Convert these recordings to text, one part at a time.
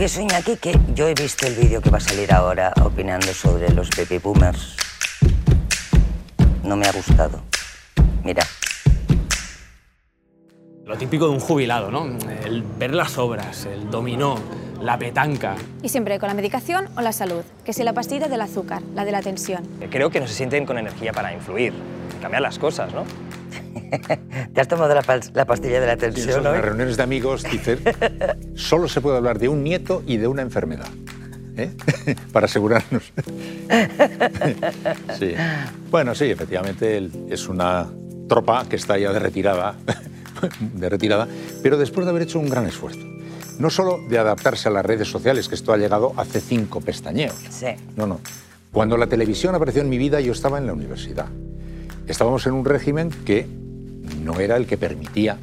confieso, Iñaki, que yo he visto el vídeo que va a salir ahora opinando sobre los baby boomers. No me ha gustado. Mira. Lo típico de un jubilado, ¿no? El ver las obras, el dominó, la petanca. Y siempre con la medicación o la salud, que si la pastilla del azúcar, la de la tensión. Creo que no se sienten con energía para influir, cambiar las cosas, ¿no? ¿Te has tomado la, la pastilla de la tensión En las reuniones de amigos dicen, solo se puede hablar de un nieto y de una enfermedad. ¿eh? Para asegurarnos. sí. Bueno, sí, efectivamente es una tropa que está ya de retirada, de retirada, pero después de haber hecho un gran esfuerzo. No solo de adaptarse a las redes sociales, que esto ha llegado hace cinco pestañeos. Sí. No, no. Cuando la televisión apareció en mi vida, yo estaba en la universidad. Estábamos en un régimen que no era el que permitía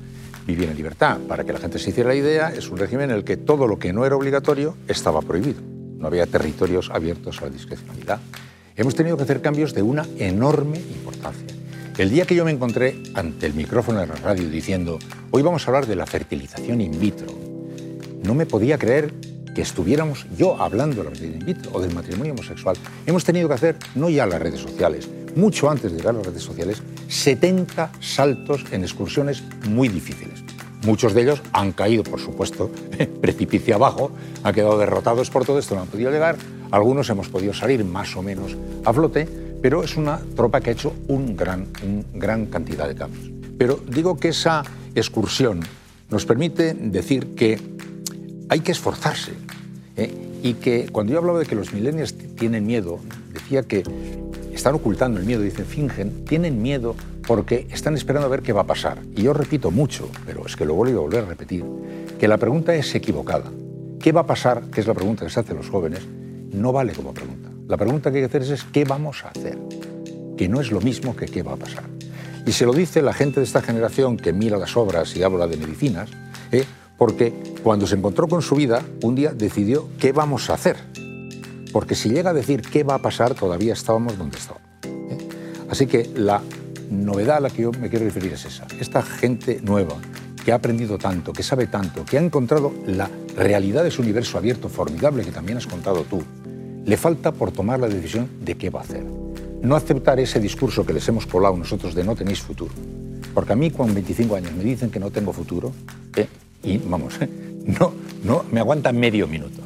vivir en libertad. Para que la gente se hiciera la idea, es un régimen en el que todo lo que no era obligatorio estaba prohibido. No había territorios abiertos a la discrecionalidad. Hemos tenido que hacer cambios de una enorme importancia. El día que yo me encontré ante el micrófono de la radio diciendo, hoy vamos a hablar de la fertilización in vitro, no me podía creer que estuviéramos yo hablando de la fertilización in vitro o del matrimonio homosexual. Hemos tenido que hacer, no ya las redes sociales, mucho antes de llegar a las redes sociales, 70 saltos en excursiones muy difíciles. Muchos de ellos han caído, por supuesto, precipicio abajo, han quedado derrotados por todo esto, no han podido llegar. Algunos hemos podido salir más o menos a flote, pero es una tropa que ha hecho un gran, un gran cantidad de cambios. Pero digo que esa excursión nos permite decir que hay que esforzarse ¿eh? y que cuando yo hablaba de que los millennials tienen miedo, decía que están ocultando el miedo, dicen, fingen, tienen miedo porque están esperando a ver qué va a pasar. Y yo repito mucho, pero es que lo vuelvo a volver a repetir, que la pregunta es equivocada. ¿Qué va a pasar? Que es la pregunta que se hace a los jóvenes, no vale como pregunta. La pregunta que hay que hacer es ¿qué vamos a hacer? Que no es lo mismo que qué va a pasar. Y se lo dice la gente de esta generación que mira las obras y habla de medicinas, ¿eh? porque cuando se encontró con su vida, un día decidió qué vamos a hacer porque si llega a decir qué va a pasar, todavía estábamos donde estábamos. ¿eh? Así que la novedad a la que yo me quiero referir es esa. Esta gente nueva, que ha aprendido tanto, que sabe tanto, que ha encontrado la realidad de su universo abierto formidable que también has contado tú, le falta por tomar la decisión de qué va a hacer. No aceptar ese discurso que les hemos colado nosotros de no tenéis futuro. Porque a mí con 25 años me dicen que no tengo futuro ¿eh? y vamos, no, no me aguanta medio minuto.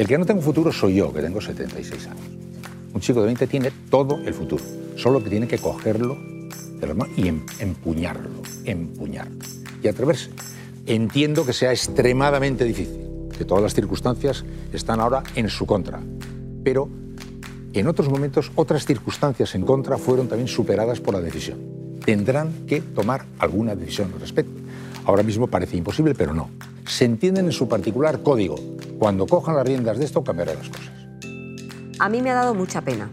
El que no tengo futuro soy yo, que tengo 76 años. Un chico de 20 tiene todo el futuro, solo que tiene que cogerlo de la mano y em, empuñarlo, empuñarlo y atreverse. Entiendo que sea extremadamente difícil, que todas las circunstancias están ahora en su contra, pero en otros momentos otras circunstancias en contra fueron también superadas por la decisión. Tendrán que tomar alguna decisión al respecto. Ahora mismo parece imposible, pero no. Se entienden en su particular código, cuando cojan las riendas de esto, cambiarán las cosas. A mí me ha dado mucha pena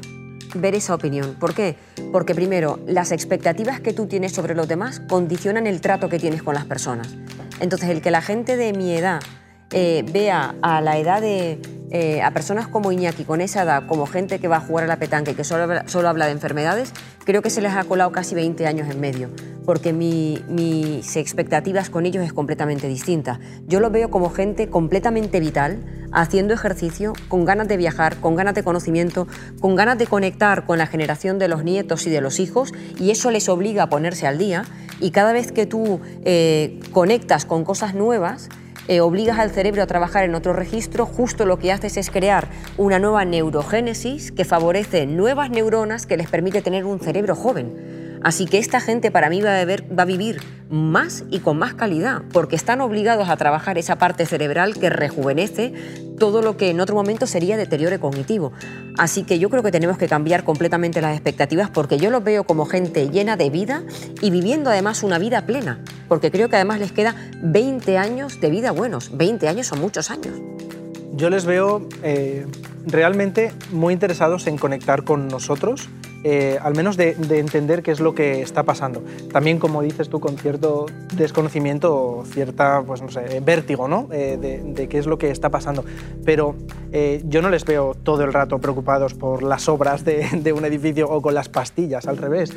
ver esa opinión. ¿Por qué? Porque primero, las expectativas que tú tienes sobre los demás condicionan el trato que tienes con las personas. Entonces, el que la gente de mi edad eh, vea a la edad de, eh, a personas como Iñaki con esa edad, como gente que va a jugar a la petanca y que solo habla, solo habla de enfermedades, creo que se les ha colado casi 20 años en medio, porque mi, mis expectativas con ellos es completamente distinta. Yo los veo como gente completamente vital, haciendo ejercicio, con ganas de viajar, con ganas de conocimiento, con ganas de conectar con la generación de los nietos y de los hijos, y eso les obliga a ponerse al día. Y cada vez que tú eh, conectas con cosas nuevas, eh, obligas al cerebro a trabajar en otro registro, justo lo que haces es crear una nueva neurogénesis que favorece nuevas neuronas que les permite tener un cerebro joven. Así que esta gente para mí va a, vivir más y con más calidad, porque están obligados a trabajar esa parte cerebral que rejuvenece todo lo que en otro momento sería deterioro cognitivo. Así que yo creo que tenemos que cambiar completamente las expectativas, porque yo los veo como gente llena de vida y viviendo además una vida plena, porque creo que además les queda 20 años de vida buenos. 20 años son muchos años. Yo les veo eh, realmente muy interesados en conectar con nosotros eh, al menos de, entender qué es lo que está pasando. También, como dices tú, con cierto desconocimiento o cierta, pues no sé, vértigo, ¿no? Eh, de, qué es lo que está pasando. Pero eh, yo no les veo todo el rato preocupados por las obras de, un edificio o con las pastillas, al revés.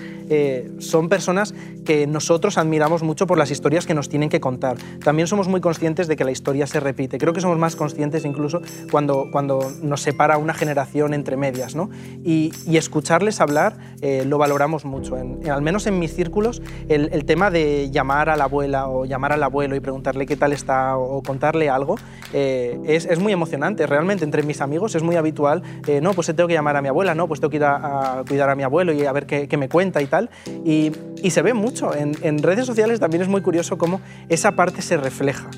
son personas que nosotros admiramos mucho por las historias que nos tienen que contar. También somos muy conscientes de que la historia se repite. Creo que somos más conscientes incluso cuando, cuando nos separa una generación entre medias, ¿no? Y, y escucharles hablar eh, lo valoramos mucho. al menos en mis círculos, el, tema de llamar a la abuela o llamar al abuelo y preguntarle qué tal está o, contarle algo eh, es, muy emocionante. Realmente entre mis amigos es muy habitual, eh, no, pues tengo que llamar a mi abuela, no, pues tengo que ir a, cuidar a mi abuelo y a ver qué, me cuenta y tal. Y, se ve mucho. En, en redes sociales también es muy curioso cómo esa parte se refleja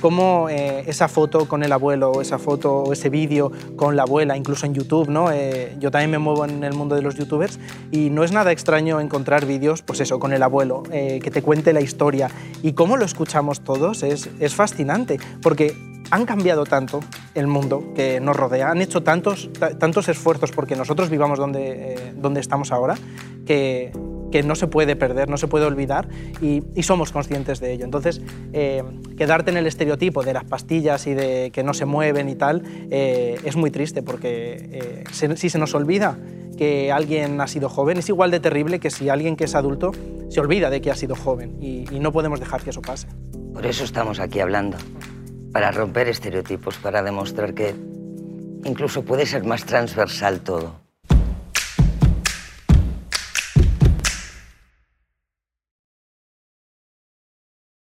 cómo eh, esa foto con el abuelo, o esa foto o ese vídeo con la abuela, incluso en YouTube, ¿no? Eh, yo también me muevo en el mundo de los youtubers y no es nada extraño encontrar vídeos, pues eso, con el abuelo, eh, que te cuente la historia y cómo lo escuchamos todos es, es fascinante, porque han cambiado tanto el mundo que nos rodea, han hecho tantos, tantos esfuerzos porque nosotros vivamos donde, donde estamos ahora, que, que no se puede perder, no se puede olvidar y, somos conscientes de ello. Entonces, eh, quedarte en el estereotipo de las pastillas y de que no se mueven y tal eh, es muy triste porque eh, si se nos olvida que alguien ha sido joven es igual de terrible que si alguien que es adulto se olvida de que ha sido joven y, y no podemos dejar que eso pase. Por eso estamos aquí hablando, para romper estereotipos, para demostrar que incluso puede ser más transversal todo.